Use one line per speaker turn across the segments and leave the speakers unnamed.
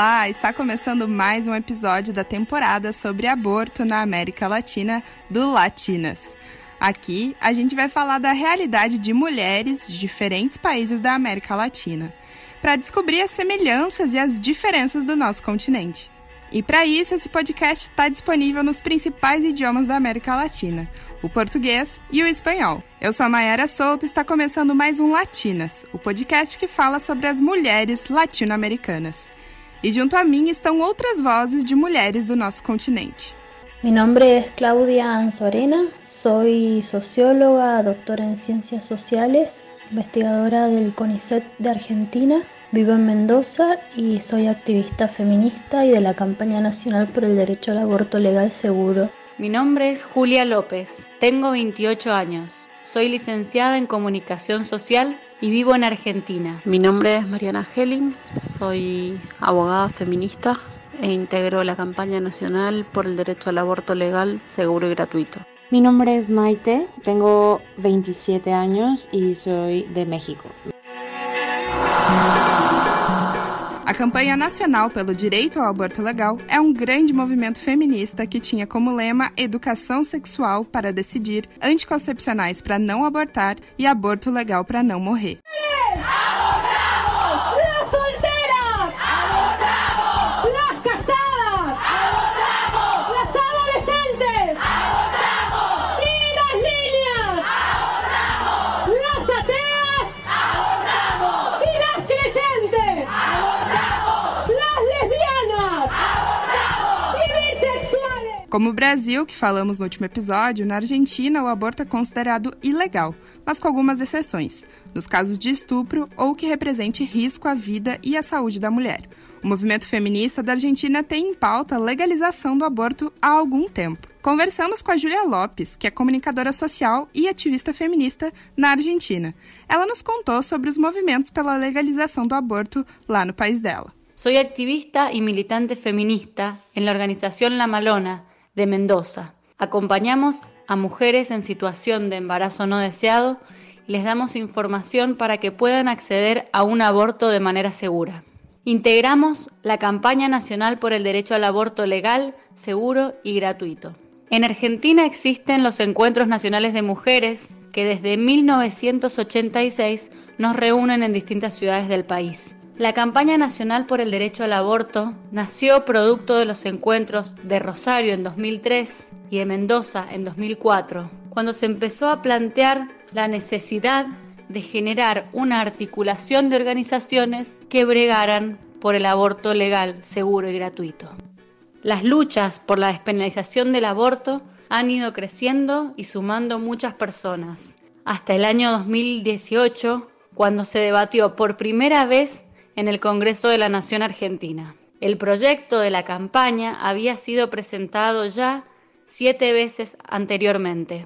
Olá, está começando mais um episódio da temporada sobre aborto na América Latina do Latinas. Aqui a gente vai falar da realidade de mulheres de diferentes países da América Latina, para descobrir as semelhanças e as diferenças do nosso continente. E para isso, esse podcast está disponível nos principais idiomas da América Latina, o português e o espanhol. Eu sou a Mayara Souto e está começando mais um Latinas, o podcast que fala sobre as mulheres latino-americanas. E junto a mim estão outras vozes de mulheres do nosso continente.
Mi nombre es Claudia Anzorena, soy socióloga, doctora en ciencias sociales, investigadora del CONICET de Argentina Vivo en Mendoza y soy activista feminista y de la campaña nacional por el derecho al aborto legal seguro.
Mi nombre es Julia López, tengo 28 años, soy licenciada en comunicación social y vivo en Argentina.
Mi nombre es Mariana Helling, soy abogada feminista e integro la campaña nacional por el derecho al aborto legal, seguro y gratuito.
Mi nombre es Maite, tengo 27 años y soy de México.
A campanha nacional pelo direito ao aborto legal é um grande movimento feminista que tinha como lema educação sexual para decidir, anticoncepcionais para não abortar e aborto legal para não morrer. Como o Brasil, que falamos no último episódio, na Argentina o aborto é considerado ilegal, mas com algumas exceções, nos casos de estupro ou que represente risco à vida e à saúde da mulher. O movimento feminista da Argentina tem em pauta a legalização do aborto há algum tempo. Conversamos com a Júlia Lopes, que é comunicadora social e ativista feminista na Argentina. Ela nos contou sobre os movimentos pela legalização do aborto lá no país dela.
Sou ativista e militante feminista na organização La Malona, de Mendoza. Acompañamos a mujeres en situación de embarazo no deseado y les damos información para que puedan acceder a un aborto de manera segura. Integramos la campaña nacional por el derecho al aborto legal, seguro y gratuito. En Argentina existen los encuentros nacionales de mujeres que desde 1986 nos reúnen en distintas ciudades del país. La campaña nacional por el derecho al aborto nació producto de los encuentros de Rosario en 2003 y de Mendoza en 2004, cuando se empezó a plantear la necesidad de generar una articulación de organizaciones que bregaran por el aborto legal, seguro y gratuito. Las luchas por la despenalización del aborto han ido creciendo y sumando muchas personas. Hasta el año 2018, cuando se debatió por primera vez en el Congreso de la Nación Argentina. El proyecto de la campaña había sido presentado ya siete veces anteriormente.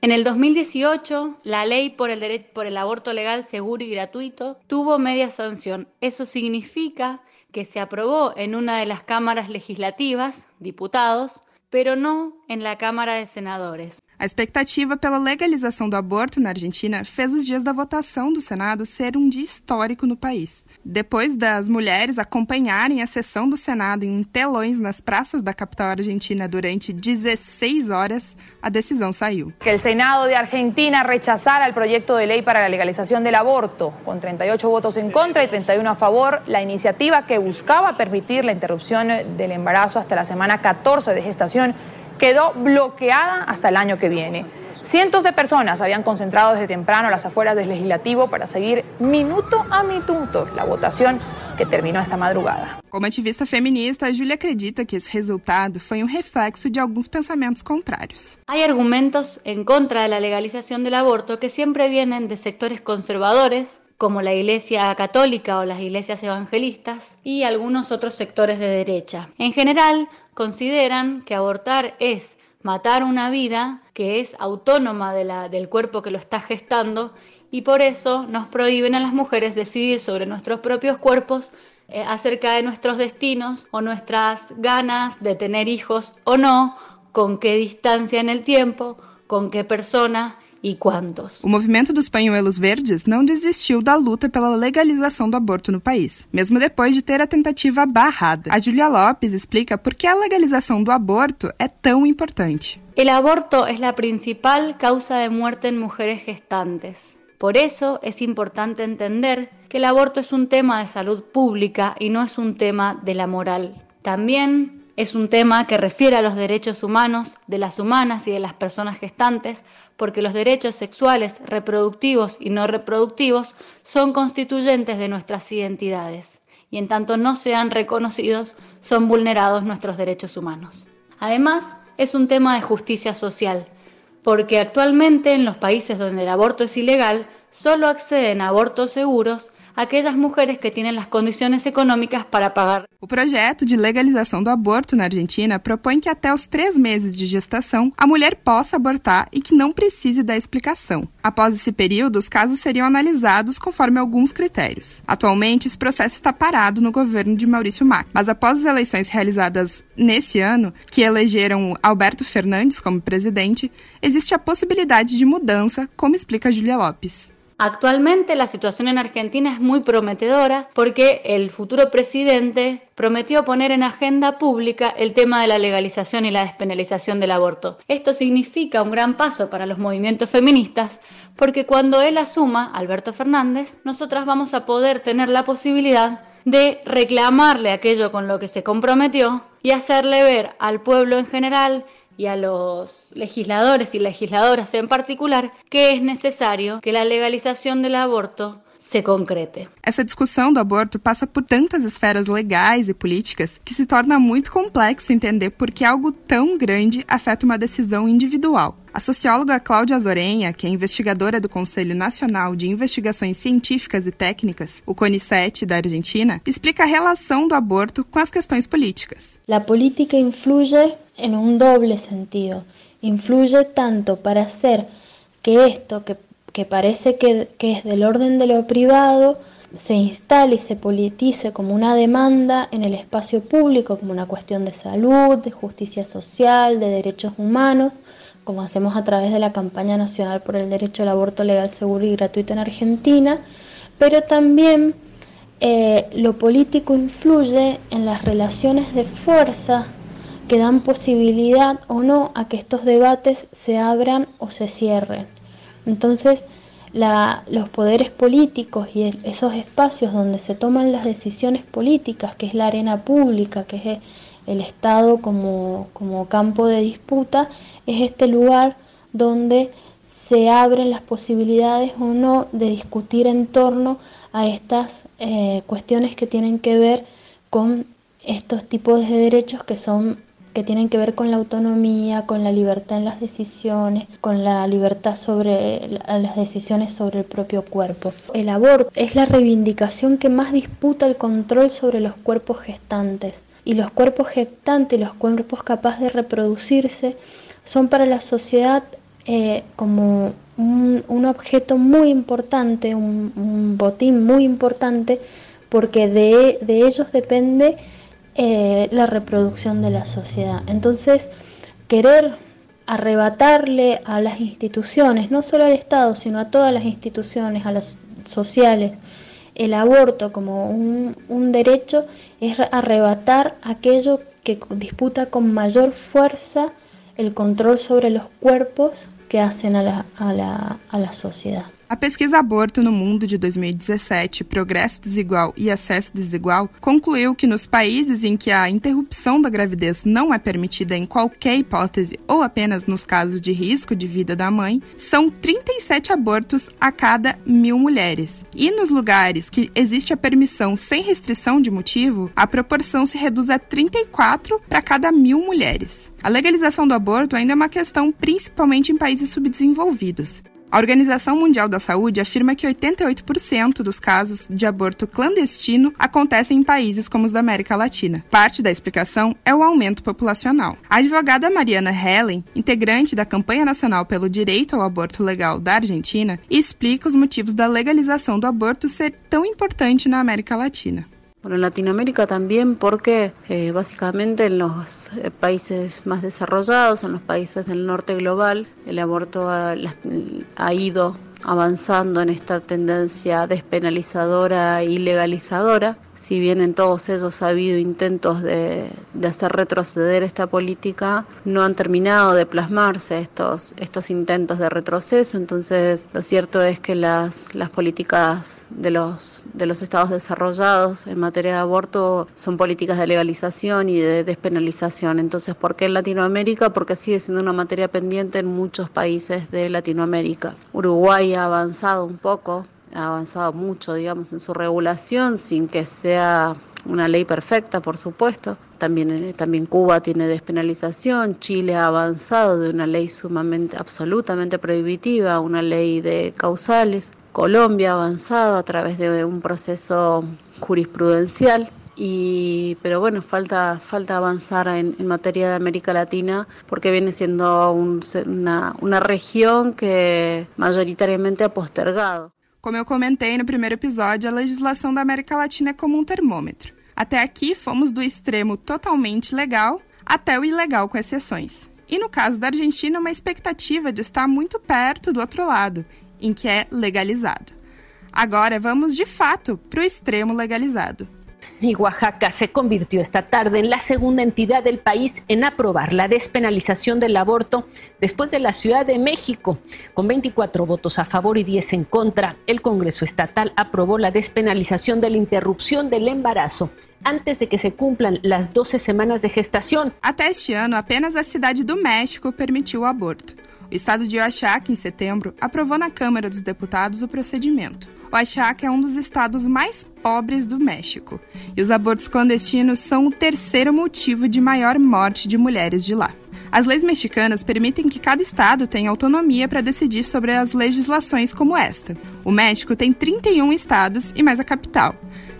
En el 2018, la ley por el, por el aborto legal, seguro y gratuito tuvo media sanción. Eso significa que se aprobó en una de las cámaras legislativas, diputados, pero no en la Cámara de Senadores.
A expectativa pela legalização do aborto na Argentina fez os dias da votação do Senado ser um dia histórico no país. Depois das mulheres acompanharem a sessão do Senado em telões nas praças da capital argentina durante 16 horas, a decisão saiu.
Que o Senado de Argentina rechazara o projeto de lei para a legalização do aborto, com 38 votos em contra e 31 a favor, a iniciativa que buscava permitir a interrupção do embarazo hasta a semana 14 de gestação quedó bloqueada hasta el año que viene. Cientos de personas habían concentrado desde temprano a las afueras del legislativo para seguir minuto a minuto la votación que terminou esta madrugada.
Como ativista feminista, a Júlia acredita que esse resultado foi um reflexo de alguns pensamentos contrários.
Há argumentos em contra da legalização do aborto que sempre vienen de sectores conservadores como la Iglesia Católica o las iglesias evangelistas y algunos otros sectores de derecha. En general, consideran que abortar es matar una vida que es autónoma de la, del cuerpo que lo está gestando y por eso nos prohíben a las mujeres decidir sobre nuestros propios cuerpos eh, acerca de nuestros destinos o nuestras ganas de tener hijos o no, con qué distancia en el tiempo, con qué persona y cuántos.
O movimento dos pañuelos verdes não desistiu da luta pela legalização do aborto no país, mesmo depois de ter a tentativa barrada. A Julia Lopes explica por que a legalização do aborto é tão importante.
El aborto es la principal causa de muerte en mujeres gestantes. Por eso es importante entender que el aborto es un tema de salud pública y no es un tema de la moral. También es un tema que refiere a los derechos humanos de las humanas y de las personas gestantes, porque los derechos sexuales, reproductivos y no reproductivos son constituyentes de nuestras identidades y en tanto no sean reconocidos son vulnerados nuestros derechos humanos. Además, es un tema de justicia social, porque actualmente en los países donde el aborto es ilegal, solo acceden a abortos seguros aquelas mulheres que têm as condições econômicas para pagar.
O projeto de legalização do aborto na Argentina propõe que até os três meses de gestação a mulher possa abortar e que não precise da explicação. Após esse período, os casos seriam analisados conforme alguns critérios. Atualmente, esse processo está parado no governo de Maurício Macri, mas após as eleições realizadas nesse ano, que elegeram Alberto Fernandes como presidente, existe a possibilidade de mudança, como explica Julia Lopes.
Actualmente la situación en Argentina es muy prometedora porque el futuro presidente prometió poner en agenda pública el tema de la legalización y la despenalización del aborto. Esto significa un gran paso para los movimientos feministas porque cuando él asuma, Alberto Fernández, nosotras vamos a poder tener la posibilidad de reclamarle aquello con lo que se comprometió y hacerle ver al pueblo en general y a los legisladores y legisladoras en particular que es necesario que la legalización del aborto se concrete.
Essa discussão do aborto passa por tantas esferas legais e políticas que se torna muito complexo entender por que algo tão grande afeta uma decisão individual. A socióloga Cláudia Zorenha, que é investigadora do Conselho Nacional de Investigações Científicas e Técnicas, o CONICET da Argentina, explica a relação do aborto com as questões políticas.
A política influi em um doble sentido. Influi tanto para hacer que esto que que parece que, es del orden de lo privado, se instale y se politice como una demanda en el espacio público, como una cuestión de salud, de justicia social, de derechos humanos, como hacemos a través de la campaña nacional por el derecho al aborto legal, seguro y gratuito en Argentina, pero también eh, lo político influye en las relaciones de fuerza que dan posibilidad o no a que estos debates se abran o se cierren. Entonces, los poderes políticos y esos espacios donde se toman las decisiones políticas, que es la arena pública, que es el Estado como, campo de disputa, es este lugar donde se abren las posibilidades o no de discutir en torno a estas eh, cuestiones que tienen que ver con estos tipos de derechos que son que tienen que ver con la autonomía, con la libertad en las decisiones, con la libertad sobre las decisiones sobre el propio cuerpo. El aborto es la reivindicación que más disputa el control sobre los cuerpos gestantes. Y los cuerpos gestantes, los cuerpos capaces de reproducirse, son para la sociedad eh, como un, objeto muy importante, un, botín muy importante, porque de ellos depende eh, la reproducción de la sociedad. Entonces, querer arrebatarle a las instituciones, no solo al Estado, sino a todas las instituciones, a las sociales, el aborto como un, un derecho es arrebatar aquello que disputa con mayor fuerza el control sobre los cuerpos que hacen a la, a la, a la sociedad.
A pesquisa Aborto no Mundo de 2017, Progresso Desigual e Acesso Desigual, concluiu que nos países em que a interrupção da gravidez não é permitida em qualquer hipótese ou apenas nos casos de risco de vida da mãe, são 37 abortos a cada mil mulheres. E nos lugares que existe a permissão sem restrição de motivo, a proporção se reduz a 34 para cada mil mulheres. A legalização do aborto ainda é uma questão principalmente em países subdesenvolvidos. A Organização Mundial da Saúde afirma que 88% dos casos de aborto clandestino acontecem em países como os da América Latina. Parte da explicação é o aumento populacional. A advogada Mariana Helen, integrante da Campanha Nacional pelo Direito ao Aborto Legal da Argentina, explica os motivos da legalização do aborto ser tão importante na América Latina.
Bueno, en Latinoamérica también porque eh, básicamente en los eh, países más desarrollados, en los países del norte global, el aborto ha, ha ido avanzando en esta tendencia despenalizadora y legalizadora si bien en todos ellos ha habido intentos de, hacer retroceder esta política, no han terminado de plasmarse estos, estos intentos de retroceso. Entonces, lo cierto es que las, las políticas de los, de los estados desarrollados en materia de aborto son políticas de legalización y de despenalización. Entonces, ¿por qué en Latinoamérica? Porque sigue siendo una materia pendiente en muchos países de Latinoamérica. Uruguay ha avanzado un poco ha avanzado mucho, digamos, en su regulación, sin que sea una ley perfecta, por supuesto. También, eh, también Cuba tiene despenalización, Chile ha avanzado de una ley sumamente, absolutamente prohibitiva, una ley de causales. Colombia ha avanzado a través de un proceso jurisprudencial. Y, pero bueno, falta, falta avanzar en, materia de América Latina porque viene siendo una, una región que mayoritariamente ha postergado.
Como eu comentei no primeiro episódio, a legislação da América Latina é como um termômetro. Até aqui, fomos do extremo totalmente legal até o ilegal, com exceções. E no caso da Argentina, uma expectativa de estar muito perto do outro lado, em que é legalizado. Agora vamos de fato para o extremo legalizado.
Y Oaxaca se convirtió esta tarde en la segunda entidad del país en aprobar la despenalización del aborto después de la Ciudad de México. Con 24 votos a favor y 10 en contra, el Congreso Estatal aprobó la despenalización de la interrupción del embarazo antes de que se cumplan las 12 semanas de gestación.
Até este ano, apenas a cidade do México permitiu o aborto. O estado de Oaxaca, em setembro, aprovou na Câmara dos Deputados o procedimento. Oaxaca é um dos estados mais pobres do México, e os abortos clandestinos são o terceiro motivo de maior morte de mulheres de lá. As leis mexicanas permitem que cada estado tenha autonomia para decidir sobre as legislações como esta. O México tem 31 estados e mais a capital.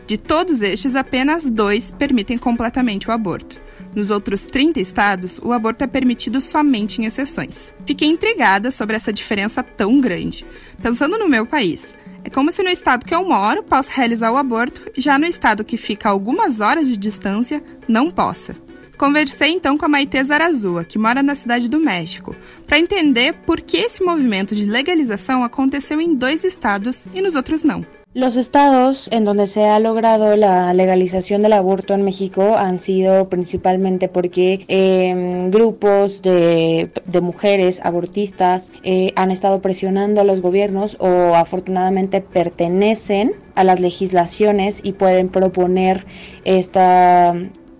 De todos estes, apenas dois permitem completamente o aborto. Nos outros 30 estados, o aborto é permitido somente em exceções. Fiquei intrigada sobre essa diferença tão grande. Pensando no meu país, é como se no estado que eu moro possa realizar o aborto, já no estado que fica a algumas horas de distância, não possa. Conversei então com a Maite Zarazua, que mora na cidade do México, para entender por que esse movimento de legalização aconteceu em dois estados e nos outros não.
Los estados en donde se ha logrado la legalización del aborto en México han sido principalmente porque em, grupos de, mujeres abortistas eh, han estado presionando a los gobiernos o afortunadamente pertenecen a las legislaciones y pueden proponer esta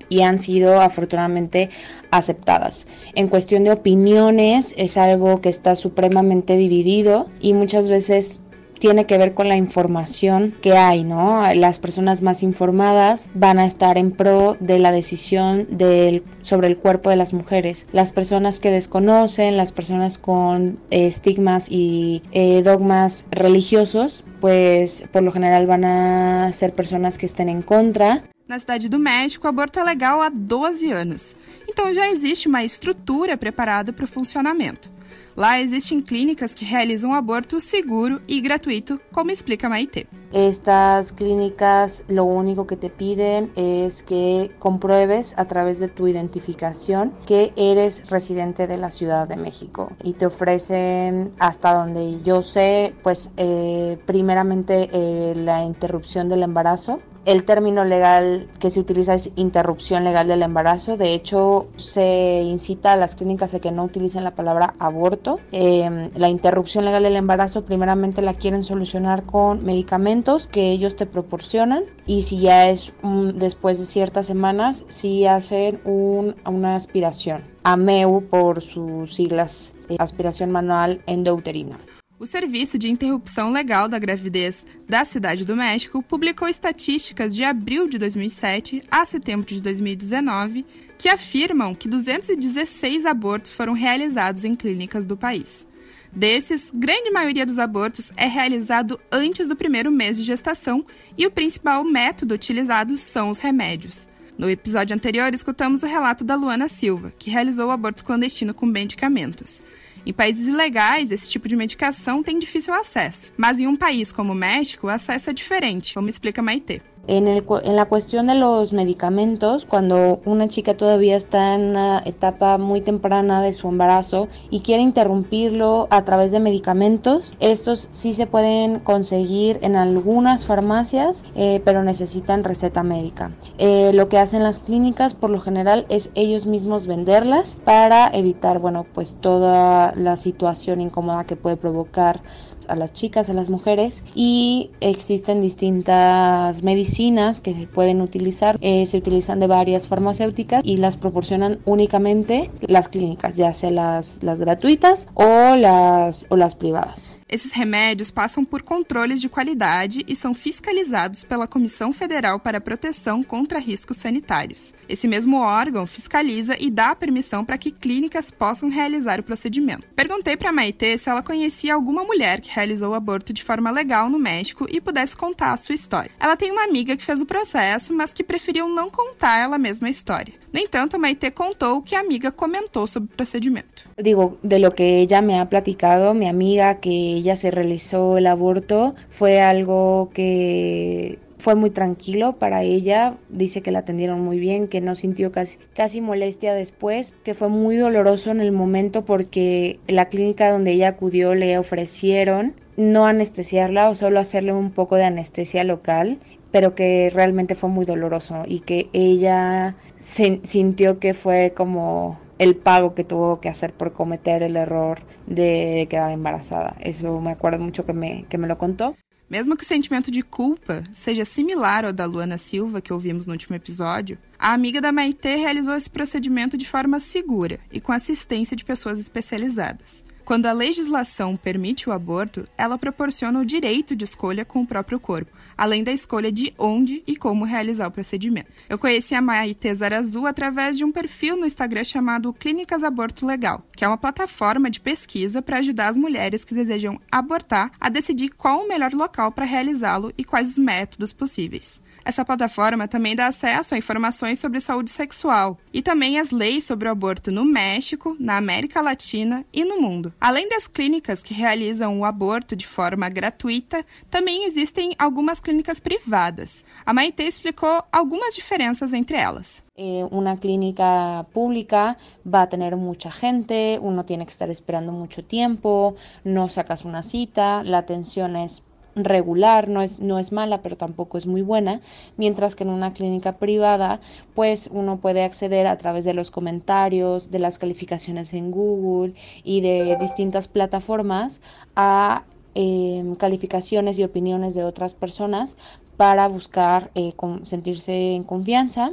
y han sido afortunadamente aceptadas. En cuestión de opiniones es algo que está supremamente dividido y muchas veces tiene que ver con la información que hay, ¿no? Las personas más informadas van a estar en pro de la decisión del, sobre el cuerpo de las mujeres. Las personas que desconocen, las personas con eh, estigmas y eh, dogmas religiosos, pues por lo general van a ser personas que estén en contra.
Na Cidade do México, aborto é legal há 12 anos. Então já existe uma estrutura preparada para o funcionamento. Lá existem clínicas que realizam aborto seguro y gratuito, como explica Maite.
Estas clínicas lo único que te piden es que compruebes a través de tu identificación que eres residente de la Ciudad de México y te ofrecen hasta donde yo sé, pues eh, primeramente eh, la interrupción del embarazo el término legal que se utiliza es interrupción legal del embarazo. De hecho, se incita a las clínicas a que no utilicen la palabra aborto. Em, la interrupción legal del embarazo primeramente la quieren solucionar con medicamentos que ellos te proporcionan y si ya es después de ciertas semanas, sí hacen una aspiración. AMEU por sus siglas, aspiración manual endouterina.
O Serviço de Interrupção Legal da Gravidez da Cidade do México publicou estatísticas de abril de 2007 a setembro de 2019 que afirmam que 216 abortos foram realizados em clínicas do país. Desses, grande maioria dos abortos é realizado antes do primeiro mês de gestação e o principal método utilizado são os remédios. No episódio anterior, escutamos o relato da Luana Silva, que realizou o aborto clandestino com medicamentos. Em países ilegais, esse tipo de medicação tem difícil acesso. Mas em um país como o México, o acesso é diferente, como explica Maite.
En, el, en la cuestión de los medicamentos, cuando una chica todavía está en una etapa muy temprana de su embarazo y quiere interrumpirlo a través de medicamentos, estos sí se pueden conseguir en algunas farmacias, eh, pero necesitan receta médica. Eh, lo que hacen las clínicas por lo general es ellos mismos venderlas para evitar, bueno, pues toda la situación incómoda que puede provocar a las chicas, a las mujeres y existen distintas medicinas que se pueden utilizar, eh, se utilizan de varias farmacéuticas y las proporcionan únicamente las clínicas, ya sea las, las gratuitas o las, o las privadas.
Esses remédios passam por controles de qualidade e são fiscalizados pela Comissão Federal para a Proteção contra Riscos Sanitários. Esse mesmo órgão fiscaliza e dá permissão para que clínicas possam realizar o procedimento. Perguntei para a Maite se ela conhecia alguma mulher que realizou o aborto de forma legal no México e pudesse contar a sua história. Ela tem uma amiga que fez o processo, mas que preferiu não contar ela mesma a história. No entanto, Maite contou o que a amiga comentou sobre o procedimento.
Digo, de lo que ella me ha platicado, mi amiga que ella se realizó el aborto fue algo que fue muy tranquilo para ella, dice que la atendieron muy bien, que no sintió casi, molestia después, que fue muy doloroso en el momento porque la clínica donde ella acudió le ofrecieron no anestesiarla o solo hacerle un poco de anestesia local pero que realmente fue muy doloroso y que ella sintió que fue como el pago que tuvo que hacer por cometer el error de quedar embarazada. Eso me acuerdo mucho que me, que me lo contó.
Mesmo que o sentimento de culpa seja similar ao da Luana Silva, que ouvimos no último episódio, a amiga da Maitê realizou esse procedimento de forma segura e com assistência de pessoas especializadas. Quando a legislação permite o aborto, ela proporciona o direito de escolha com o próprio corpo, além da escolha de onde e como realizar o procedimento. Eu conheci a Maite Zarazu através de um perfil no Instagram chamado Clínicas Aborto Legal, que é uma plataforma de pesquisa para ajudar as mulheres que desejam abortar a decidir qual o melhor local para realizá-lo e quais os métodos possíveis. Essa plataforma também dá acesso a informações sobre saúde sexual e também as leis sobre o aborto no México, na América Latina e no mundo. Além das clínicas que realizam o aborto de forma gratuita, também existem algumas clínicas privadas. A Maite explicou algumas diferenças entre elas.
Eh, una clínica pública va a tener mucha gente, uno tiene que estar esperando mucho tiempo, no sacas una cita, la atención es regular, no es, no es mala, pero tampoco es muy buena, mientras que en una clínica privada, pues uno puede acceder a través de los comentarios, de las calificaciones en Google y de distintas plataformas a em, calificaciones y opiniones de otras personas para buscar eh, sentirse en confianza,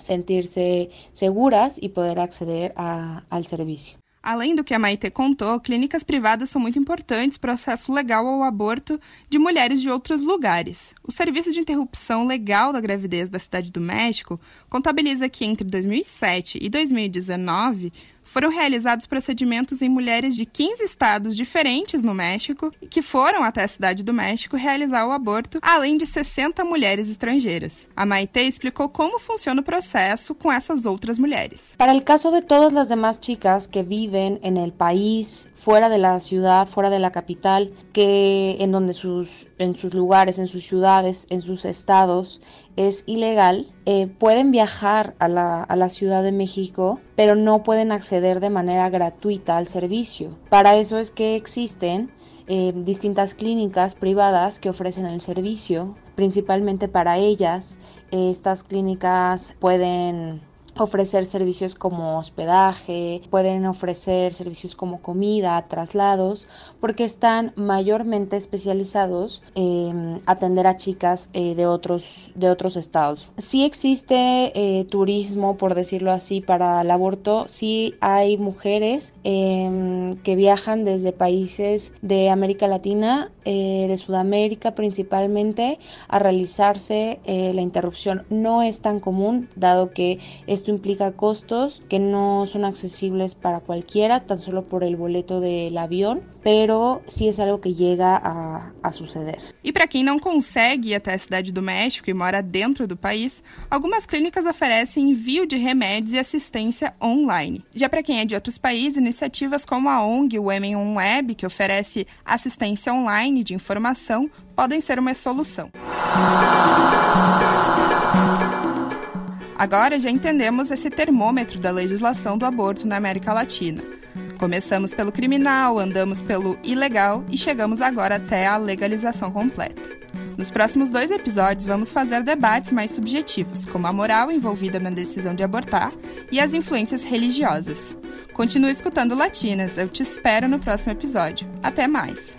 sentirse seguras y poder acceder al servicio.
Além do que a Maite contou, clínicas privadas são muito importantes para o acesso legal ao aborto de mulheres de outros lugares. O Serviço de Interrupção Legal da Gravidez da Cidade do México contabiliza que entre 2007 e 2019 foram realizados procedimentos em mulheres de 15 estados diferentes no México que foram até a cidade do México realizar o aborto, além de 60 mulheres estrangeiras. A Maite explicou como funciona o processo com essas outras mulheres.
Para o caso de todas as demais chicas que vivem no país fuera de la ciudad, fuera de la capital, que en donde sus, en sus lugares, en sus ciudades, en sus estados es ilegal, eh, pueden viajar a la, a la Ciudad de México, pero no pueden acceder de manera gratuita al servicio. Para eso es que existen eh, distintas clínicas privadas que ofrecen el servicio, principalmente para ellas. estas clínicas pueden ofrecer servicios como hospedaje, pueden ofrecer servicios como comida, traslados, porque están mayormente especializados en atender a chicas eh, de, otros, de otros estados. Sí existe eh, turismo, por decirlo así, para el aborto, sí hay mujeres em, que viajan desde países de América Latina, eh, de Sudamérica principalmente, a realizarse la interrupción. No es tan común, dado que es esto implica costos que no son accesibles para cualquiera, tan solo por el boleto del avión, pero sí es algo que llega a, a suceder.
E para quem não consegue ir até a cidade do México e mora dentro do país, algumas clínicas oferecem envio de remédios e assistência online. Já para quem é de outros países, iniciativas como a ONG Women on Web, que oferece assistência online de informação, podem ser uma solução. Agora já entendemos esse termômetro da legislação do aborto na América Latina. Começamos pelo criminal, andamos pelo ilegal e chegamos agora até a legalização completa. Nos próximos dois episódios, vamos fazer debates mais subjetivos, como a moral envolvida na decisão de abortar e as influências religiosas. Continue escutando Latinas, eu te espero no próximo episódio. Até mais!